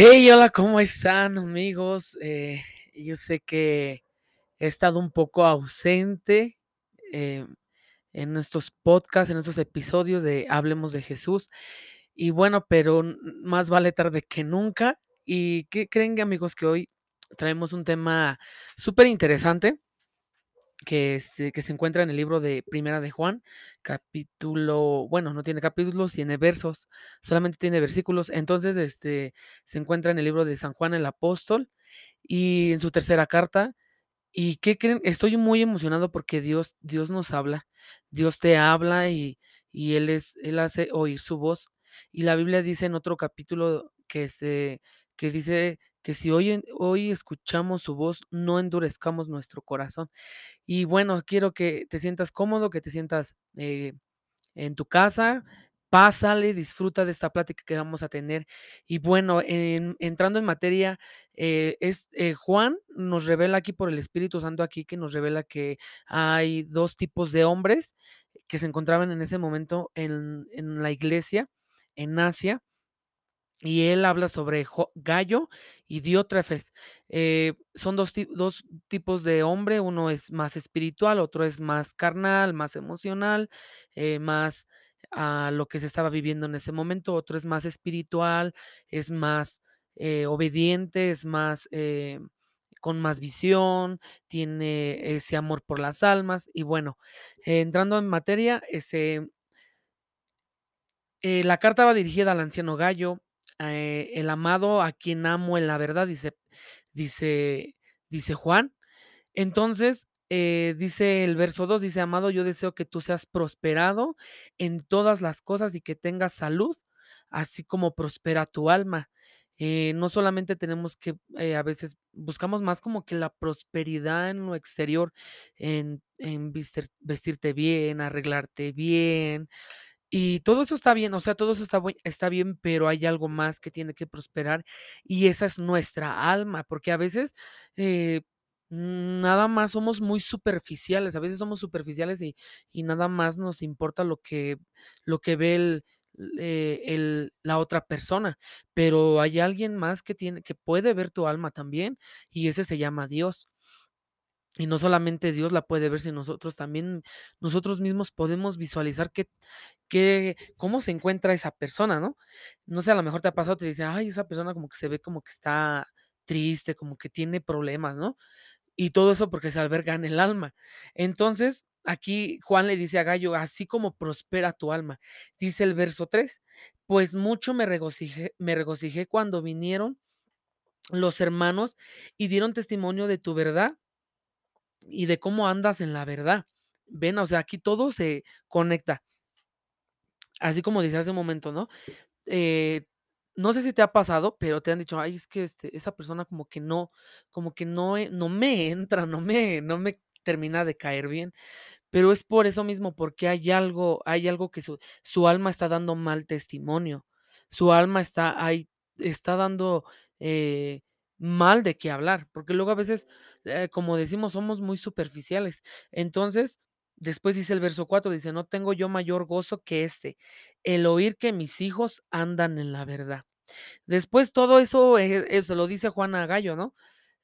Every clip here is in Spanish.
Hey, hola, ¿cómo están amigos? Eh, yo sé que he estado un poco ausente eh, en nuestros podcasts, en estos episodios de Hablemos de Jesús. Y bueno, pero más vale tarde que nunca. ¿Y qué creen amigos que hoy traemos un tema súper interesante? Que, este, que se encuentra en el libro de Primera de Juan, capítulo, bueno, no tiene capítulos, tiene versos, solamente tiene versículos. Entonces, este, se encuentra en el libro de San Juan el Apóstol y en su tercera carta. ¿Y qué creen? Estoy muy emocionado porque Dios, Dios nos habla, Dios te habla y, y Él es, Él hace oír su voz. Y la Biblia dice en otro capítulo que, este, que dice que si hoy, hoy escuchamos su voz, no endurezcamos nuestro corazón. Y bueno, quiero que te sientas cómodo, que te sientas eh, en tu casa, pásale, disfruta de esta plática que vamos a tener. Y bueno, en- entrando en materia, eh, es, eh, Juan nos revela aquí por el Espíritu Santo aquí que nos revela que hay dos tipos de hombres que se encontraban en ese momento en, en la iglesia en Asia y él habla sobre Gayo y Diótrefes. Eh, son dos dos tipos de hombre, uno es más espiritual, otro es más carnal, más emocional, eh, más a lo que se estaba viviendo en ese momento, otro es más espiritual, es más, eh, obediente, es más, eh, con más visión, tiene ese amor por las almas. Y bueno, entrando en materia, ese la carta va dirigida al anciano Gallo, eh, el amado a quien amo en la verdad, dice, dice, dice Juan. Entonces, eh, dice el verso 2, dice, amado, yo deseo que tú seas prosperado en todas las cosas y que tengas salud, así como prospera tu alma. Eh, no solamente tenemos que, a veces buscamos más como que la prosperidad en lo exterior, en, en vestir- vestirte bien, arreglarte bien, y todo eso está bien, o sea, todo eso está está bien, pero hay algo más que tiene que prosperar, y esa es nuestra alma, porque a veces, eh, nada más somos muy superficiales, a veces somos superficiales y y nada más nos importa lo que lo que ve el eh, el la otra persona, pero hay alguien más que tiene que puede ver tu alma también, y ese se llama Dios. Y no solamente Dios la puede ver, sino nosotros también, nosotros mismos podemos visualizar qué cómo se encuentra esa persona, ¿no? No sé, a lo mejor te ha pasado, te dice: "Ay, esa persona como que se ve como que está triste, como que tiene problemas", ¿no? Y todo eso porque se alberga en el alma. Entonces, aquí Juan le dice a Gallo: "Así como prospera tu alma". Dice el verso 3: "Pues mucho me regocijé me regocijé cuando vinieron los hermanos y dieron testimonio de tu verdad y de cómo andas en la verdad. Ven, o sea, aquí todo se conecta. Así como dice hace un momento, ¿no? Eh, no sé si te ha pasado, pero te han dicho: "Ay, es que, este, esa persona como que no como que no, eh, no me entra, no me no me termina de caer bien". Pero es por eso mismo, porque hay algo hay algo que su su alma está dando mal testimonio. Su alma está ahí está dando, eh, mal de qué hablar, porque luego a veces, eh, como decimos, somos muy superficiales. Entonces, después dice el verso 4, dice: "No tengo yo mayor gozo que este, el oír que mis hijos andan en la verdad". Después todo eso, eh, se lo dice Juan a Gallo, ¿no?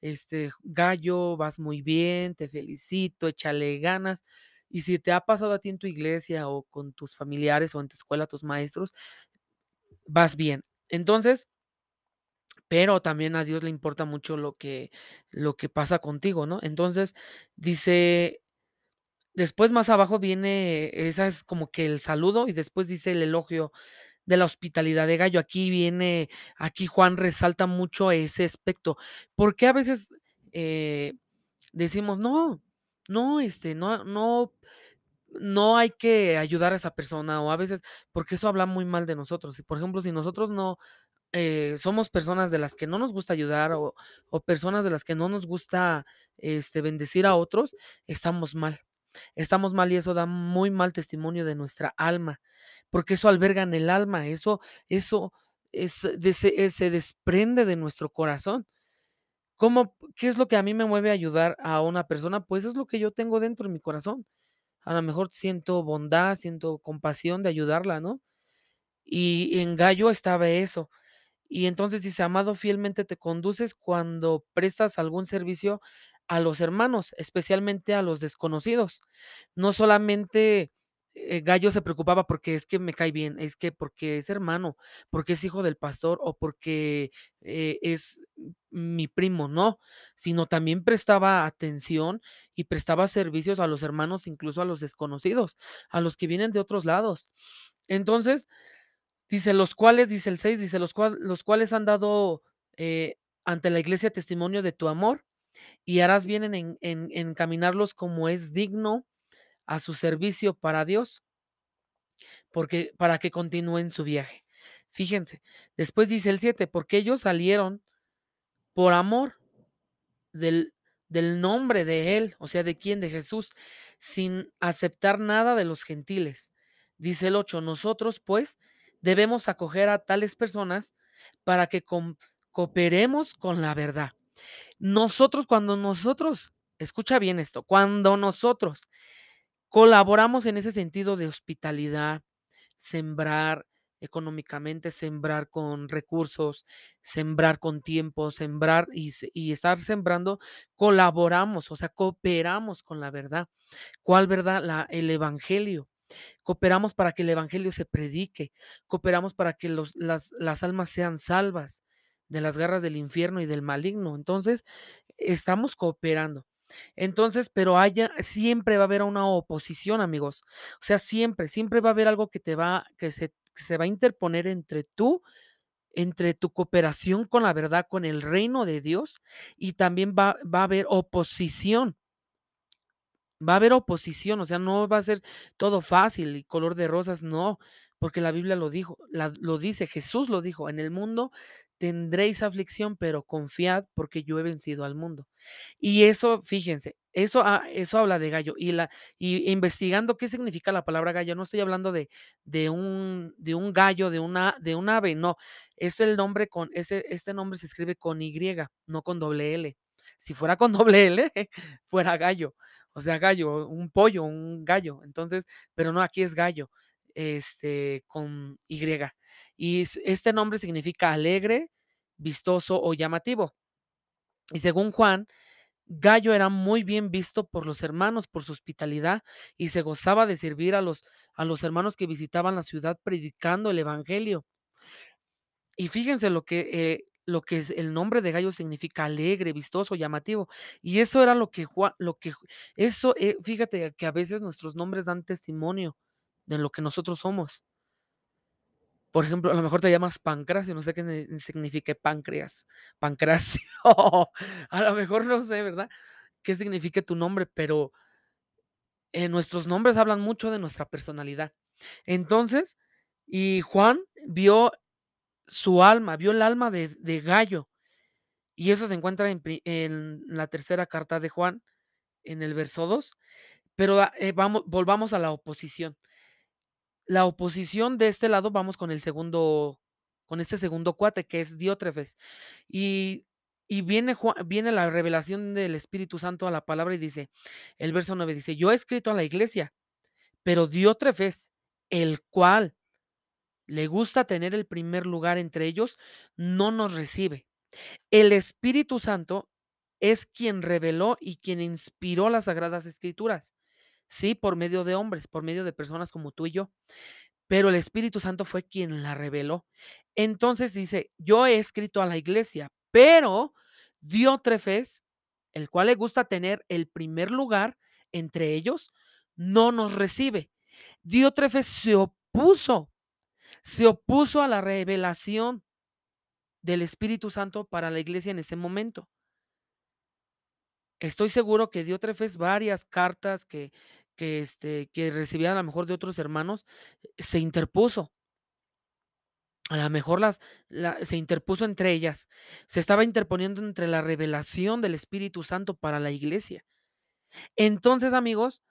Este, Gallo, vas muy bien, te felicito, échale ganas. Y si te ha pasado a ti en tu iglesia o con tus familiares o en tu escuela, tus maestros, vas bien. Entonces, pero también a Dios le importa mucho lo que lo que pasa contigo, ¿no? Entonces, dice después más abajo viene esa es como que el saludo y después dice el elogio de la hospitalidad de Gallo. Aquí viene, aquí Juan resalta mucho ese aspecto. Porque a veces eh, decimos, no, no, este, no, no, no hay que ayudar a esa persona, o a veces, porque eso habla muy mal de nosotros. Por ejemplo, si nosotros no eh, somos personas de las que no nos gusta ayudar o, o personas de las que no nos gusta este, bendecir a otros, estamos mal. Estamos mal y eso da muy mal testimonio de nuestra alma, porque eso alberga en el alma, eso eso es de se eh, se desprende de nuestro corazón. ¿Cómo qué es lo que a mí me mueve a ayudar a una persona? Pues es lo que yo tengo dentro de mi corazón. A lo mejor siento bondad, siento compasión de ayudarla, ¿no? Y en Gallo estaba eso. Y entonces dice: "Amado, fielmente te conduces cuando prestas algún servicio a los hermanos, especialmente a los desconocidos". No solamente, eh, Gayo se preocupaba porque es que me cae bien, es que porque es hermano, porque es hijo del pastor o porque, eh, es mi primo, no, sino también prestaba atención y prestaba servicios a los hermanos, incluso a los desconocidos, a los que vienen de otros lados. Entonces, dice: "Los cuales", dice el 6, dice: "Los cual los cuales han dado, eh, ante la iglesia testimonio de tu amor, y harás bien en en en encaminarlos como es digno a su servicio para Dios" porque para que continúen su viaje. Fíjense, después dice el 7, porque ellos salieron por amor del del nombre de Él, o sea, ¿de quién? De Jesús, sin aceptar nada de los gentiles. Dice el 8, nosotros, pues, debemos acoger a tales personas para que cooperemos con la verdad. Nosotros, cuando nosotros, escucha bien esto, cuando nosotros colaboramos en ese sentido de hospitalidad, sembrar económicamente, sembrar con recursos, sembrar con tiempo, sembrar y y estar sembrando, colaboramos, o sea, cooperamos con la verdad. ¿Cuál verdad? La el evangelio. Cooperamos para que el evangelio se predique, cooperamos para que los las las almas sean salvas de las garras del infierno y del maligno. Entonces, estamos cooperando. Entonces, pero haya siempre va a haber una oposición, amigos. O sea, siempre, siempre va a haber algo que te va que se se va a interponer entre tú entre tu cooperación con la verdad, con el reino de Dios, y también va va a haber oposición. Va a haber oposición, o sea, no va a ser todo fácil y color de rosas, no, porque la Biblia lo dijo, lo dice, Jesús lo dijo: "En el mundo tendréis aflicción, pero confiad, porque yo he vencido al mundo". Y eso, fíjense, eso, ah, eso habla de gallo, y la y investigando qué significa la palabra gallo, no estoy hablando de de un de un gallo, de una de un ave, no, es el nombre con ese este nombre se escribe con Y, no con doble L. Si fuera con doble L, fuera gallo, o sea, gallo, un pollo, un gallo. Entonces, pero no, aquí es gallo, este, con Y. Y este nombre significa alegre, vistoso o llamativo. Y según Juan, Gallo era muy bien visto por los hermanos por su hospitalidad y se gozaba de servir a los a los hermanos que visitaban la ciudad predicando el evangelio. Y fíjense lo que, eh, lo que es el nombre de Gallo significa alegre, vistoso, llamativo. Y eso era lo que Jua lo que eso, eh, fíjate que a veces nuestros nombres dan testimonio de lo que nosotros somos. Por ejemplo, a lo mejor te llamas Pancracio, no sé qué ne signifique páncreas, Pancracio, a lo mejor no sé, ¿verdad? Qué signifique tu nombre, pero eh, nuestros nombres hablan mucho de nuestra personalidad. Entonces, y Juan vio su alma, vio el alma de de Gallo, y eso se encuentra en en la tercera carta de Juan, en el verso 2, pero, ah, eh, vamo volvamos a la oposición. La oposición de este lado, vamos con el segundo con este segundo cuate, que es Diótrefes. Y y viene Jua viene la revelación del Espíritu Santo a la palabra y dice, el verso 9 dice: "Yo he escrito a la iglesia, pero Diótrefes, el cual le gusta tener el primer lugar entre ellos, no nos recibe". El Espíritu Santo es quien reveló y quien inspiró las sagradas escrituras, sí, por medio de hombres, por medio de personas como tú y yo, pero el Espíritu Santo fue quien la reveló. Entonces dice: "Yo he escrito a la iglesia, pero Diótrefes, el cual le gusta tener el primer lugar entre ellos, no nos recibe". Diótrefes se opuso, se opuso a la revelación del Espíritu Santo para la iglesia en ese momento. Estoy seguro que Diótrefes varias cartas que que, este, que recibía a la mejor de otros hermanos, se interpuso. A la mejor las la se interpuso entre ellas, se estaba interponiendo entre la revelación del Espíritu Santo para la iglesia. Entonces, amigos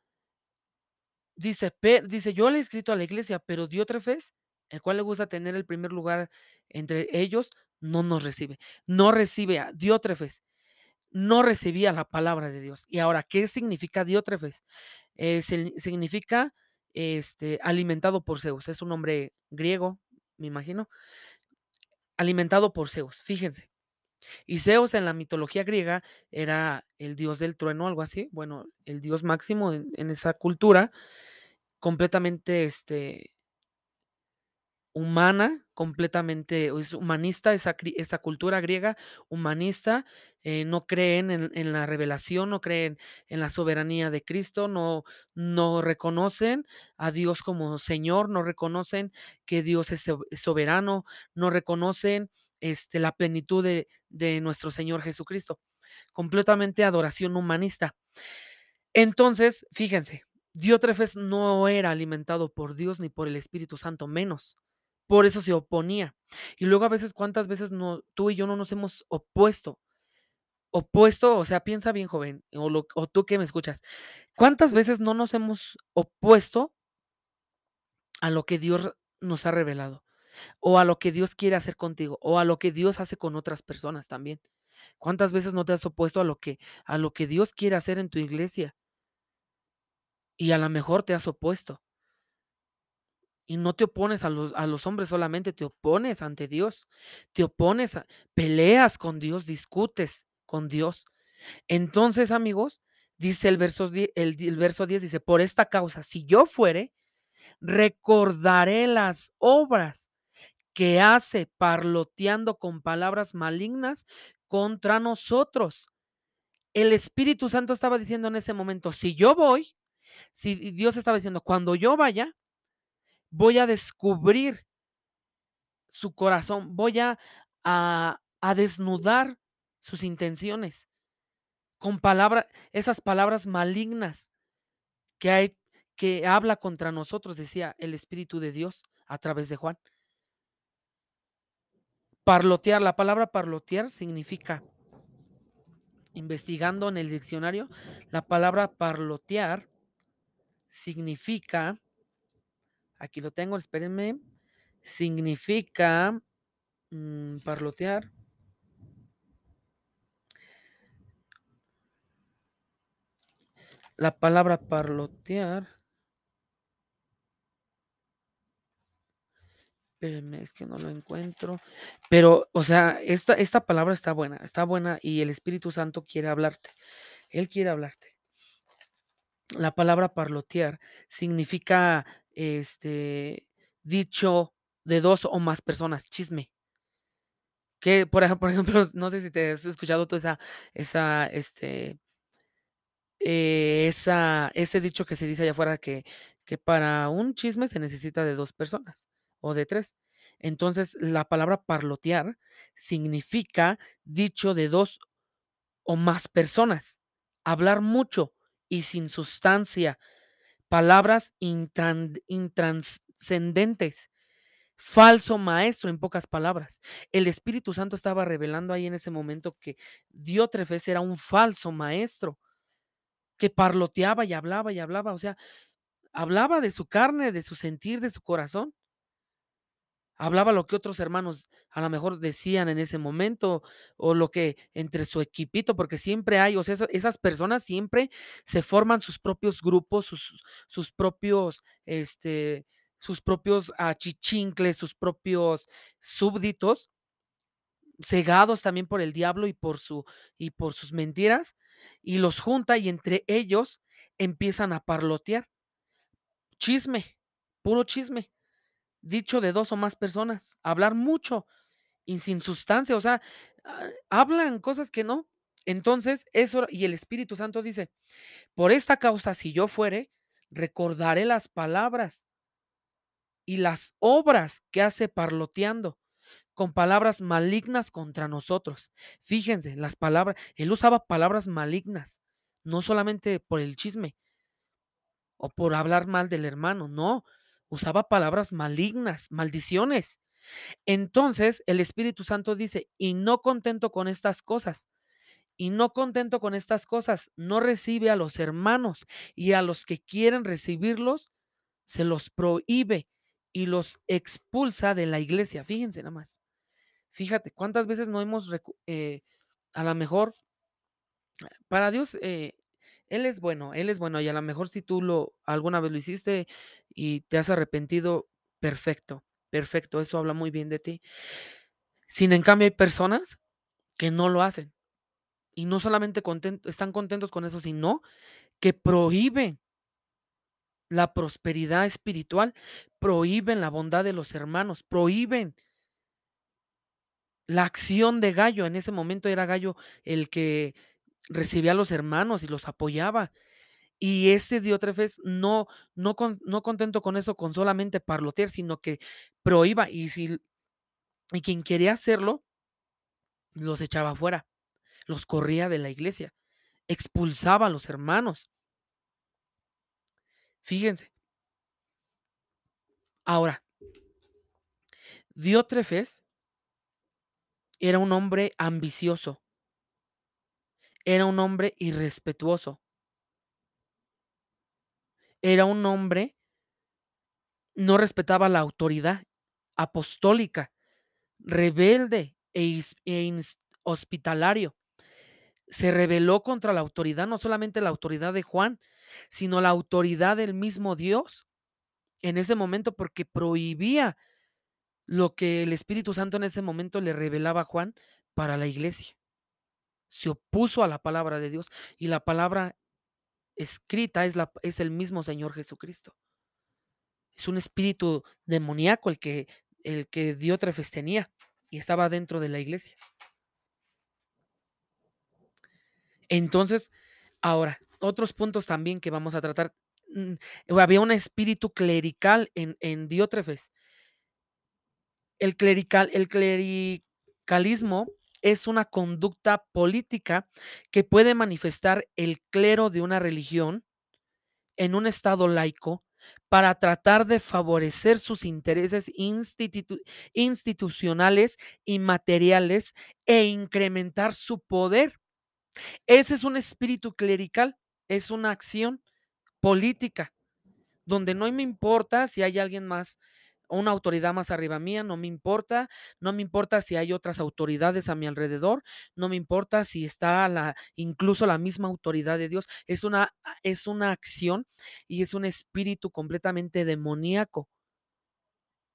dice dice: "Yo le he escrito a la iglesia, pero Diótrefes, el cual le gusta tener el primer lugar entre ellos, no nos recibe". No recibe a Diótrefes, no recibía la palabra de Dios. Y ahora, ¿qué significa Diótrefes? Eh, si significa, este, alimentado por Zeus, es un nombre griego, me imagino. alimentado por Zeus, fíjense. Y Zeus en la mitología griega era el dios del trueno, algo así, bueno, el dios máximo en esa cultura, completamente este, humana, completamente, es humanista, esa, esa cultura griega humanista, eh, no creen en, en, la revelación, no creen en la soberanía de Cristo, no, no reconocen a Dios como Señor, no reconocen que Dios es soberano, no reconocen este, la plenitud de, de nuestro Señor Jesucristo, completamente adoración humanista. Entonces, fíjense, Diótrefes no era alimentado por Dios ni por el Espíritu Santo, menos. Por eso se oponía. Y luego a veces, ¿cuántas veces no, tú y yo no nos hemos opuesto? Opuesto, o sea, piensa bien, joven, o, lo, o tú que me escuchas. ¿Cuántas veces no nos hemos opuesto a lo que Dios nos ha revelado? O a lo que Dios quiere hacer contigo, o a lo que Dios hace con otras personas también. ¿Cuántas veces no te has opuesto a lo que, a lo que Dios quiere hacer en tu iglesia? Y a lo mejor te has opuesto. Y no te opones a los, a los hombres solamente, te opones ante Dios. Te opones, a, peleas con Dios, discutes con Dios. Entonces, amigos, dice el verso, el, el verso 10, dice, por esta causa, si yo fuere, recordaré las obras que hace parloteando con palabras malignas contra nosotros. El Espíritu Santo estaba diciendo en ese momento, si yo voy, si Dios estaba diciendo, cuando yo vaya, voy a descubrir su corazón, voy a, a, desnudar sus intenciones con palabras, esas palabras malignas que hay, que habla contra nosotros, decía el Espíritu de Dios a través de Juan. Parlotear, la palabra parlotear significa, investigando en el diccionario, la palabra parlotear significa Aquí lo tengo, espérenme. Significa mmm, parlotear. La palabra parlotear. Espérenme, es que no lo encuentro. Pero, o sea, esta, esta palabra está buena, está buena y el Espíritu Santo quiere hablarte. Él quiere hablarte. La palabra parlotear significa este, dicho de dos o más personas, chisme. Que, por, ej- por ejemplo, no sé si te has escuchado toda esa, esa, este, eh, esa, ese dicho que se dice allá afuera que, que para un chisme se necesita de dos personas o de tres. Entonces, la palabra parlotear significa dicho de dos o más personas. Hablar mucho y sin sustancia. Palabras intran- intranscendentes. Falso maestro, en pocas palabras. El Espíritu Santo estaba revelando ahí en ese momento que Diótrefes era un falso maestro que parloteaba y hablaba y hablaba, o sea, hablaba de su carne, de su sentir, de su corazón. Hablaba lo que otros hermanos a lo mejor decían en ese momento o lo que entre su equipito, porque siempre hay, o sea, esa- esas personas siempre se forman sus propios grupos, sus, sus propios, este, sus propios achichincles, sus propios súbditos, cegados también por el diablo y por su y por sus mentiras, y los junta y entre ellos empiezan a parlotear. Chisme, puro chisme dicho de dos o más personas, hablar mucho y sin sustancia, o sea, ah, hablan cosas que no. Entonces, eso, y el Espíritu Santo dice, por esta causa, si yo fuere, recordaré las palabras y las obras que hace parloteando con palabras malignas contra nosotros. Fíjense, las palabras, él usaba palabras malignas, no solamente por el chisme o por hablar mal del hermano, no, usaba palabras malignas, maldiciones. Entonces el Espíritu Santo dice, y no contento con estas cosas, y no contento con estas cosas, no recibe a los hermanos y a los que quieren recibirlos, se los prohíbe y los expulsa de la iglesia. Fíjense nada más. Fíjate, cuántas veces no hemos, eh, a lo mejor, para Dios, eh, Él es bueno, Él es bueno, y a lo mejor si tú lo alguna vez lo hiciste y te has arrepentido, perfecto, perfecto, eso habla muy bien de ti. Sin en cambio, hay personas que no lo hacen. Y no solamente están contentos con eso, sino que prohíben la prosperidad espiritual, prohíben la bondad de los hermanos, prohíben la acción de Gallo. En ese momento era Gallo el que recibía a los hermanos y los apoyaba. Y este Diótrefes no, no, con- no contento con eso, con solamente parlotear, sino que prohíba. Y, si, y quien quería hacerlo, los echaba afuera, los corría de la iglesia, expulsaba a los hermanos. Fíjense. Ahora, Diótrefes era un hombre ambicioso, era un hombre irrespetuoso, era un hombre, no respetaba la autoridad apostólica, rebelde e, e inhospitalario. Se rebeló contra la autoridad, no solamente la autoridad de Juan, sino la autoridad del mismo Dios en ese momento porque prohibía lo que el Espíritu Santo en ese momento le revelaba a Juan para la iglesia. Se opuso a la palabra de Dios y la palabra escrita es, la, es el mismo Señor Jesucristo. Es un espíritu demoníaco el que, el que Diótrefes tenía y estaba dentro de la iglesia. Entonces, ahora, otros puntos también que vamos a tratar. mm, Había un espíritu clerical en, en Diótrefes. El, clerical, el clericalismo es una conducta política que puede manifestar el clero de una religión en un estado laico para tratar de favorecer sus intereses institu- institucionales y materiales e incrementar su poder. Ese es un espíritu clerical, es una acción política, donde no me importa si hay alguien más, una autoridad más arriba mía, no me importa, no me importa si hay otras autoridades a mi alrededor, no me importa si está la, incluso la misma autoridad de Dios, es una, es una acción y es un espíritu completamente demoníaco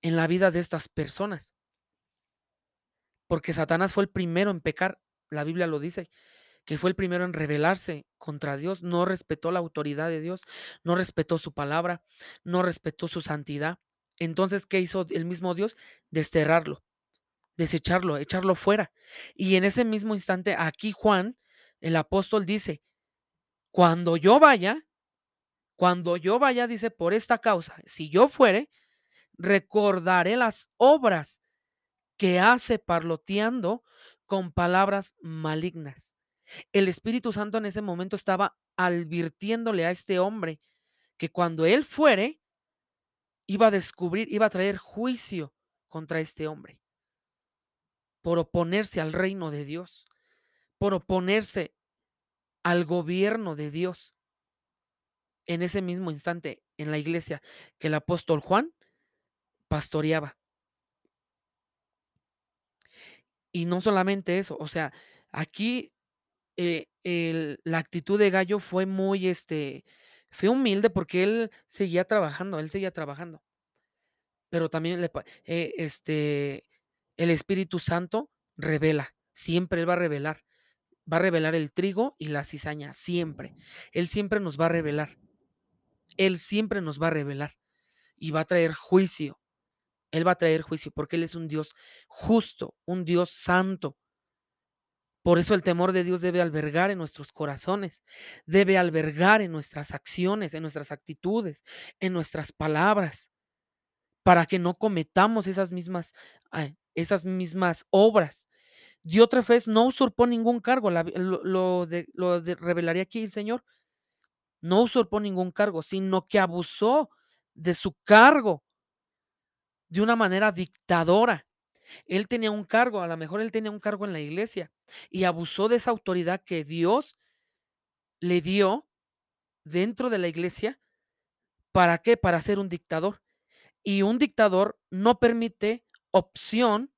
en la vida de estas personas, porque Satanás fue el primero en pecar, la Biblia lo dice, que fue el primero en rebelarse contra Dios, no respetó la autoridad de Dios, no respetó su palabra, no respetó su santidad. Entonces, ¿qué hizo el mismo Dios? Desterrarlo, desecharlo, echarlo fuera. Y en ese mismo instante, aquí Juan, el apóstol, dice, cuando yo vaya, cuando yo vaya, dice, por esta causa, si yo fuere, recordaré las obras que hace parloteando con palabras malignas. El Espíritu Santo en ese momento estaba advirtiéndole a este hombre que cuando él fuere, iba a descubrir, iba a traer juicio contra este hombre por oponerse al reino de Dios, por oponerse al gobierno de Dios. En ese mismo instante, en la iglesia que el apóstol Juan pastoreaba. Y no solamente eso, o sea, aquí eh, el- la actitud de Gallo fue muy, este, fue humilde porque él seguía trabajando, él seguía trabajando. Pero también le, eh, este, el Espíritu Santo revela, siempre él va a revelar, va a revelar el trigo y la cizaña, siempre. Él siempre nos va a revelar, él siempre nos va a revelar y va a traer juicio. Él va a traer juicio porque él es un Dios justo, un Dios santo. Por eso el temor de Dios debe albergar en nuestros corazones, debe albergar en nuestras acciones, en nuestras actitudes, en nuestras palabras, para que no cometamos esas mismas, esas mismas obras. Diótrefes no usurpó ningún cargo, lo de- lo de- revelaría aquí el Señor, no usurpó ningún cargo, sino que abusó de su cargo de una manera dictadora. Él tenía un cargo, a lo mejor él tenía un cargo en la iglesia y abusó de esa autoridad que Dios le dio dentro de la iglesia. ¿Para qué? Para ser un dictador. Y un dictador no permite opción,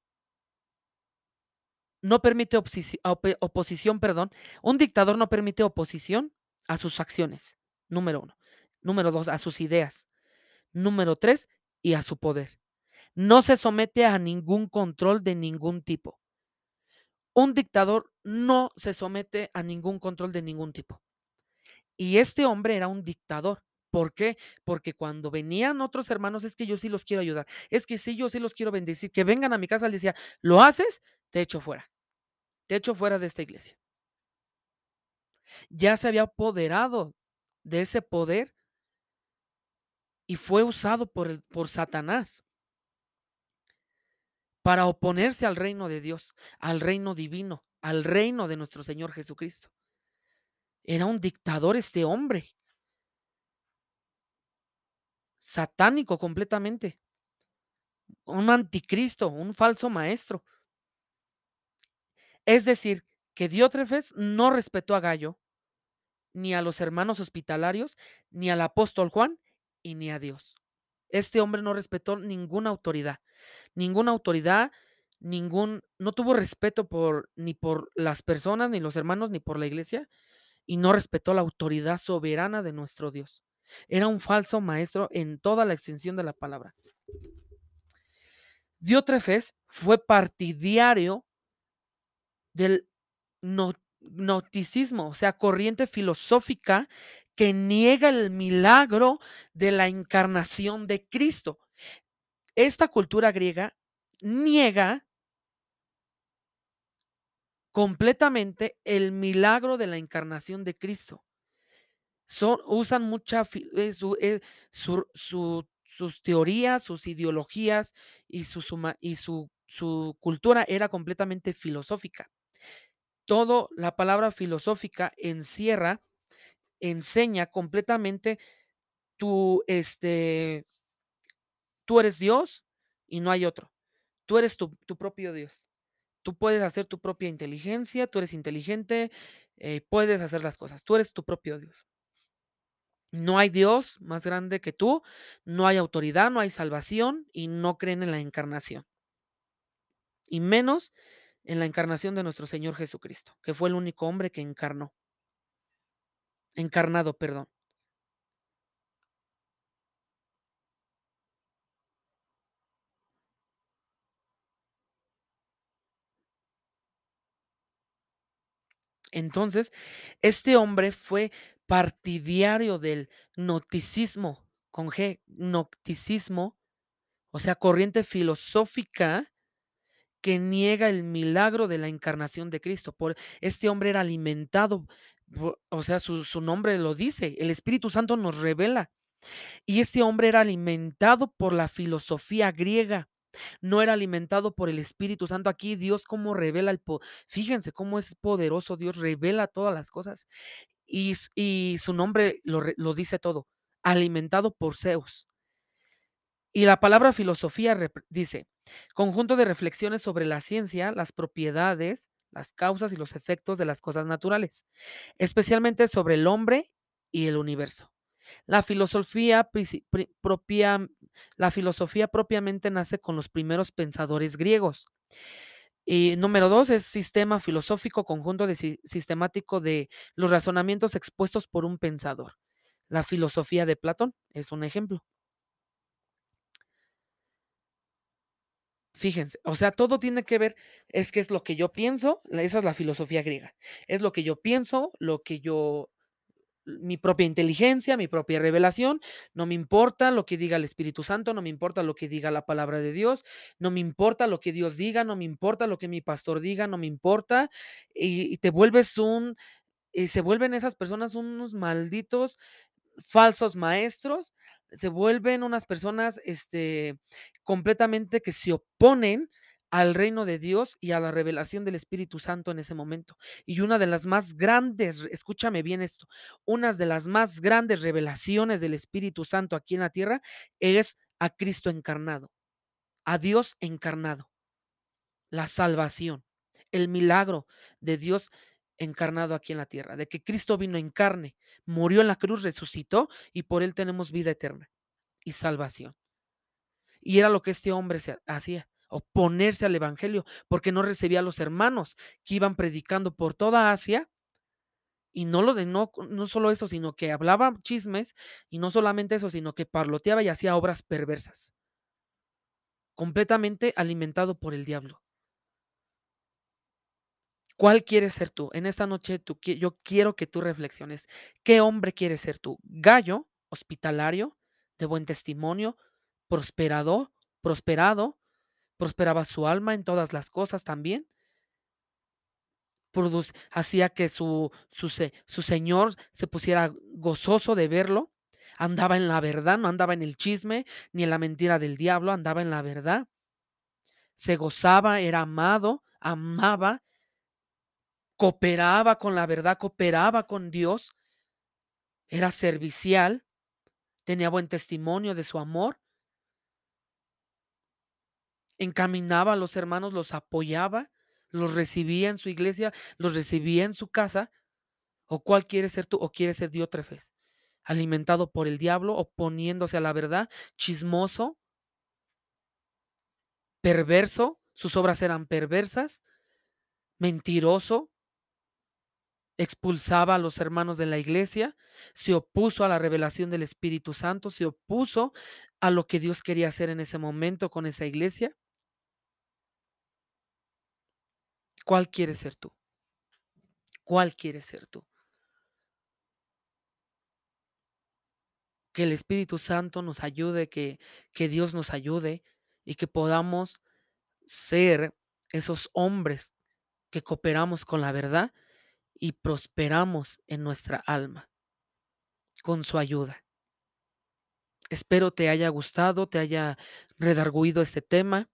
no permite oposición, perdón. Un dictador no permite oposición a sus acciones, número uno. Número dos, a sus ideas. Número tres, y a su poder. No se somete a ningún control de ningún tipo. Un dictador no se somete a ningún control de ningún tipo. Y este hombre era un dictador. ¿Por qué? Porque cuando venían otros hermanos, es que yo sí los quiero ayudar, es que sí, yo sí los quiero bendecir, que vengan a mi casa, él decía, ¿lo haces? Te echo fuera, te echo fuera de esta iglesia. Ya se había apoderado de ese poder y fue usado por, por Satanás para oponerse al reino de Dios, al reino divino, al reino de nuestro Señor Jesucristo. Era un dictador este hombre. Satánico completamente. Un anticristo, un falso maestro. Es decir, que Diótrefes no respetó a Gallo, ni a los hermanos hospitalarios, ni al apóstol Juan, y ni a Dios. Este hombre no respetó ninguna autoridad, ninguna autoridad, ningún, no tuvo respeto por ni por las personas, ni los hermanos, ni por la iglesia, y no respetó la autoridad soberana de nuestro Dios. Era un falso maestro en toda la extensión de la palabra. Diótrefes fue partidario del noticismo, o sea, corriente filosófica que niega el milagro de la encarnación de Cristo. Esta cultura griega niega completamente el milagro de la encarnación de Cristo. Usan mucha eh, eh, sus teorías, sus ideologías y su, su cultura era completamente filosófica. Todo la palabra filosófica encierra, enseña completamente tu, este, tú eres Dios y no hay otro. Tú eres tu, tu propio Dios. Tú puedes hacer tu propia inteligencia, tú eres inteligente, eh, puedes hacer las cosas. Tú eres tu propio Dios. No hay Dios más grande que tú, no hay autoridad, no hay salvación y no creen en la encarnación. Y menos en la encarnación de nuestro Señor Jesucristo, que fue el único hombre que encarnó. Encarnado, perdón. Entonces, este hombre fue partidario del noticismo, con G, noticismo, o sea, corriente filosófica que niega el milagro de la encarnación de Cristo. Por este hombre era alimentado, o sea, su, su nombre lo dice, el Espíritu Santo nos revela. Y este hombre era alimentado por la filosofía griega no era alimentado por el Espíritu Santo. Aquí Dios cómo revela el. Fíjense cómo es poderoso Dios, revela todas las cosas. Y, y su nombre lo, lo, dice todo, alimentado por Zeus. Y la palabra filosofía dice, conjunto de reflexiones sobre la ciencia, las propiedades, las causas y los efectos de las cosas naturales, especialmente sobre el hombre y el universo. La filosofía propia, la filosofía propiamente nace con los primeros pensadores griegos. Y número dos es sistema filosófico, conjunto sistemático de los razonamientos expuestos por un pensador. La filosofía de Platón es un ejemplo. Fíjense, o sea, todo tiene que ver, es que es lo que yo pienso, esa es la filosofía griega. Es lo que yo pienso, lo que yo mi propia inteligencia, mi propia revelación, no me importa lo que diga el Espíritu Santo, no me importa lo que diga la palabra de Dios, no me importa lo que Dios diga, no me importa lo que mi pastor diga, no me importa, y, te vuelves un, y se vuelven esas personas unos malditos falsos maestros, se vuelven unas personas este, completamente que se oponen al reino de Dios y a la revelación del Espíritu Santo en ese momento. Y una de las más grandes, escúchame bien esto, una de las más grandes revelaciones del Espíritu Santo aquí en la tierra es a Cristo encarnado, a Dios encarnado, la salvación, el milagro de Dios encarnado aquí en la tierra, de que Cristo vino en carne, murió en la cruz, resucitó y por él tenemos vida eterna y salvación. Y era lo que este hombre hacía oponerse al Evangelio, porque no recibía a los hermanos que iban predicando por toda Asia. Y no, lo de, no, no solo eso, sino que hablaba chismes, y no solamente eso, sino que parloteaba y hacía obras perversas completamente alimentado por el diablo. ¿Cuál quieres ser tú? En esta noche tú yo quiero que tú reflexiones, ¿qué hombre quieres ser tú? ¿Gallo, hospitalario, de buen testimonio, prosperador prosperado, prosperaba su alma en todas las cosas también? Produc hacía que su su su señor se pusiera gozoso de verlo, andaba en la verdad, no andaba en el chisme, ni en la mentira del diablo, andaba en la verdad. Se gozaba, era amado, amaba cooperaba con la verdad, cooperaba con Dios. Era servicial, tenía buen testimonio de su amor. Encaminaba a los hermanos, los apoyaba, los recibía en su iglesia, los recibía en su casa. ¿O cuál quieres ser tú? ¿O quieres ser Diótrefes? Alimentado por el diablo, oponiéndose a la verdad, chismoso, perverso, sus obras eran perversas, mentiroso, expulsaba a los hermanos de la iglesia, se opuso a la revelación del Espíritu Santo, se opuso a lo que Dios quería hacer en ese momento con esa iglesia. ¿Cuál quieres ser tú? ¿Cuál quieres ser tú? Que el Espíritu Santo nos ayude, que, que Dios nos ayude y que podamos ser esos hombres que cooperamos con la verdad y prosperamos en nuestra alma con su ayuda. Espero te haya gustado, te haya redarguido este tema.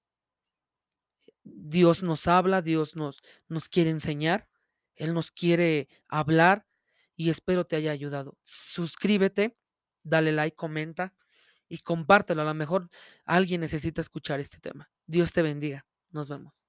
Dios nos habla, Dios nos, nos quiere enseñar, Él nos quiere hablar y espero te haya ayudado. Suscríbete, dale like, comenta y compártelo. A lo mejor alguien necesita escuchar este tema. Dios te bendiga. Nos vemos.